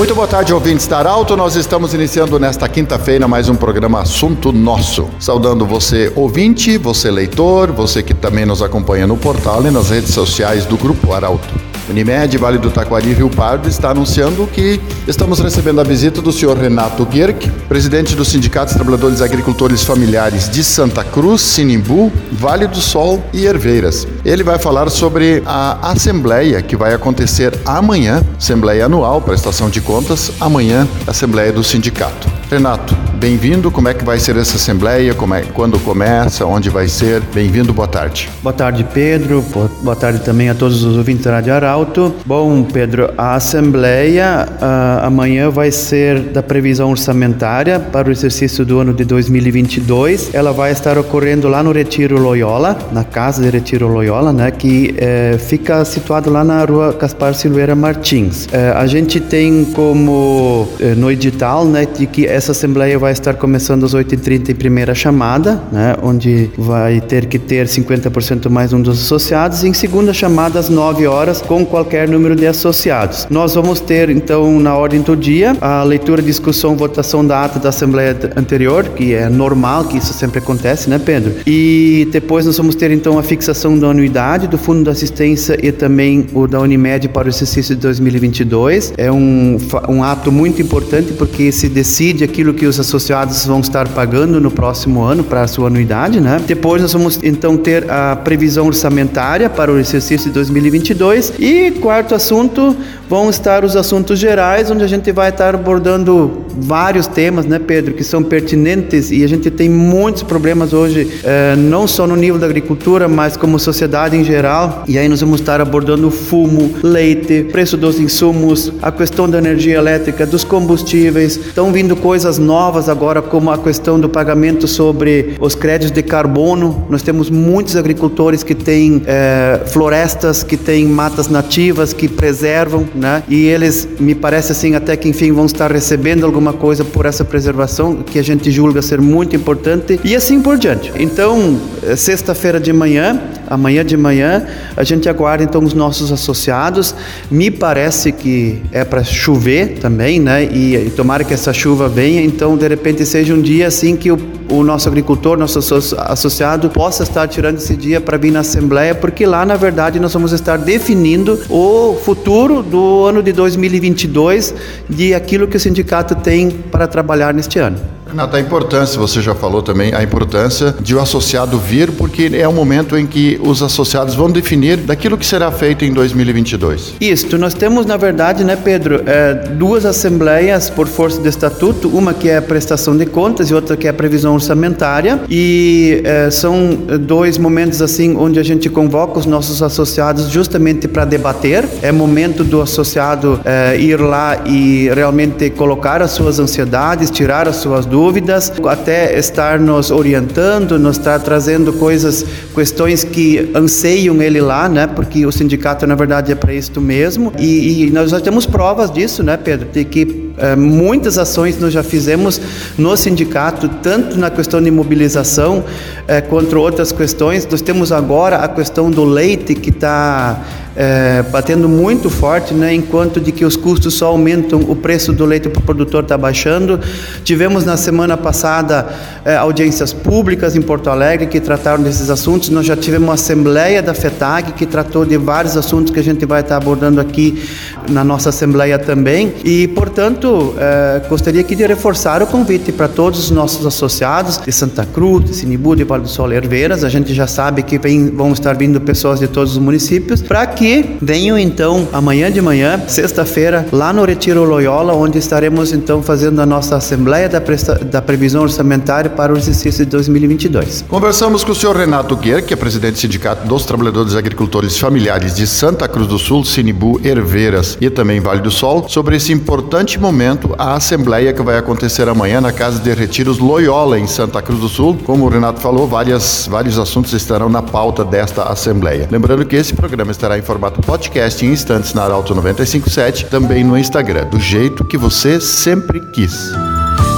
Muito boa tarde, ouvintes da Arauto. Nós estamos iniciando nesta quinta-feira mais um programa Assunto Nosso. Saudando você, ouvinte, você, leitor, você que também nos acompanha no portal e nas redes sociais do Grupo Arauto. Unimed, Vale do Taquari, Rio Pardo, está anunciando que estamos recebendo a visita do senhor Renato Guerck, presidente do Sindicato dos Trabalhadores Agricultores Familiares de Santa Cruz, Sinimbu, Vale do Sol e Herveiras. Ele vai falar sobre a assembleia que vai acontecer amanhã, assembleia anual, prestação de contas, amanhã, assembleia do sindicato. Renato, bem-vindo. Como é que vai ser essa assembleia? Como é, quando começa? Onde vai ser? Bem-vindo. Boa tarde. Boa tarde, Pedro. Boa tarde também a todos os ouvintes da Rádio Arauto. Bom, Pedro, a assembleia uh, amanhã vai ser da previsão orçamentária para o exercício do ano de 2022. Ela vai estar ocorrendo lá no Retiro Loyola, na casa de Retiro Loyola, né, que eh, fica situado lá na rua Caspar Silveira Martins. Eh, a gente tem como eh, no edital, né, de que essa assembleia vai estar começando às 8h30 em primeira chamada, né, onde vai ter que ter 50% mais um dos associados, e em segunda chamada às 9 horas com qualquer número de associados. Nós vamos ter então na ordem do dia a leitura, discussão, votação da ata da assembleia anterior, que é normal, que isso sempre acontece, né, Pedro? E depois nós vamos ter então a fixação da anuidade do Fundo de Assistência e também o da Unimed para o exercício de 2022. É um, um ato muito importante porque se decide aquilo que os associados vão estar pagando no próximo ano para a sua anuidade, né? Depois nós vamos então ter a previsão orçamentária para o exercício de 2022 e quarto assunto vão estar os assuntos gerais, onde a gente vai estar abordando vários temas, né, Pedro, que são pertinentes e a gente tem muitos problemas hoje, eh, não só no nível da agricultura, mas como sociedade em geral. E aí nós vamos estar abordando fumo, leite, preço dos insumos, a questão da energia elétrica, dos combustíveis. Estão vindo coisas novas agora, como a questão do pagamento sobre os créditos de carbono. Nós temos muitos agricultores que têm eh, florestas, que têm matas nativas, que preservam né? E eles, me parece assim, até que enfim vão estar recebendo alguma coisa por essa preservação, que a gente julga ser muito importante, e assim por diante. Então, eh, sexta-feira de manhã, amanhã de manhã, a gente aguarda então os nossos associados. Me parece que é para chover também, né? E, e tomara que essa chuva venha, então de repente seja um dia assim que o o nosso agricultor, nosso associado, possa estar tirando esse dia para vir na Assembleia, porque lá, na verdade, nós vamos estar definindo o futuro do ano de 2022 de aquilo que o sindicato tem para trabalhar neste ano. Renata, a importância, você já falou também, a importância de o associado vir, porque é o momento em que os associados vão definir daquilo que será feito em 2022. Isso, nós temos, na verdade, né, Pedro, é, duas assembleias por força do estatuto, uma que é a prestação de contas e outra que é a previsão orçamentária, e é, são dois momentos assim onde a gente convoca os nossos associados justamente para debater. É momento do associado é, ir lá e realmente colocar as suas ansiedades, tirar as suas dúvidas dúvidas, até estar nos orientando, nos estar trazendo coisas, questões que anseiam ele lá, né? Porque o sindicato na verdade é para isso mesmo. E, e, nós já temos provas disso, né, Pedro? De que muitas ações nós já fizemos no sindicato, tanto na questão de mobilização é, outras questões. Nós temos agora a questão do leite que está é, batendo muito forte, né? enquanto de que os custos só aumentam, o preço do leite para o produtor está baixando. Tivemos na semana passada é, audiências públicas em Porto Alegre que trataram desses assuntos. Nós já tivemos uma assembleia da FETAG que tratou de vários assuntos que a gente vai estar abordando aqui na nossa assembleia também. E, portanto, é, gostaria aqui de reforçar o convite para todos os nossos associados de Santa Cruz, de Sinibu, de Vale do Sol e Herveiras. A gente já sabe que vem, vão estar vindo pessoas de todos os municípios para que venham então amanhã de manhã, sexta-feira, lá no Retiro Loyola, onde estaremos então fazendo a nossa Assembleia da, Presta da Previsão Orçamentária para o exercício de 2022. Conversamos com o senhor Renato Guer, que é presidente do Sindicato dos Trabalhadores Agricultores Familiares de Santa Cruz do Sul, Sinibu, Herveiras e também Vale do Sol, sobre esse importante momento, a Assembleia que vai acontecer amanhã na Casa de Retiros Loyola, em Santa Cruz do Sul. Como o Renato falou, várias, vários assuntos estarão na pauta desta Assembleia. Lembrando que esse programa estará em formato podcast em instantes na Arauto 957, também no Instagram, do jeito que você sempre quis.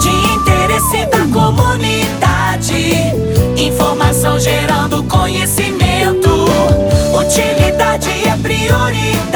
De interesse da comunidade. Informação gerando conhecimento. Utilidade é prioridade.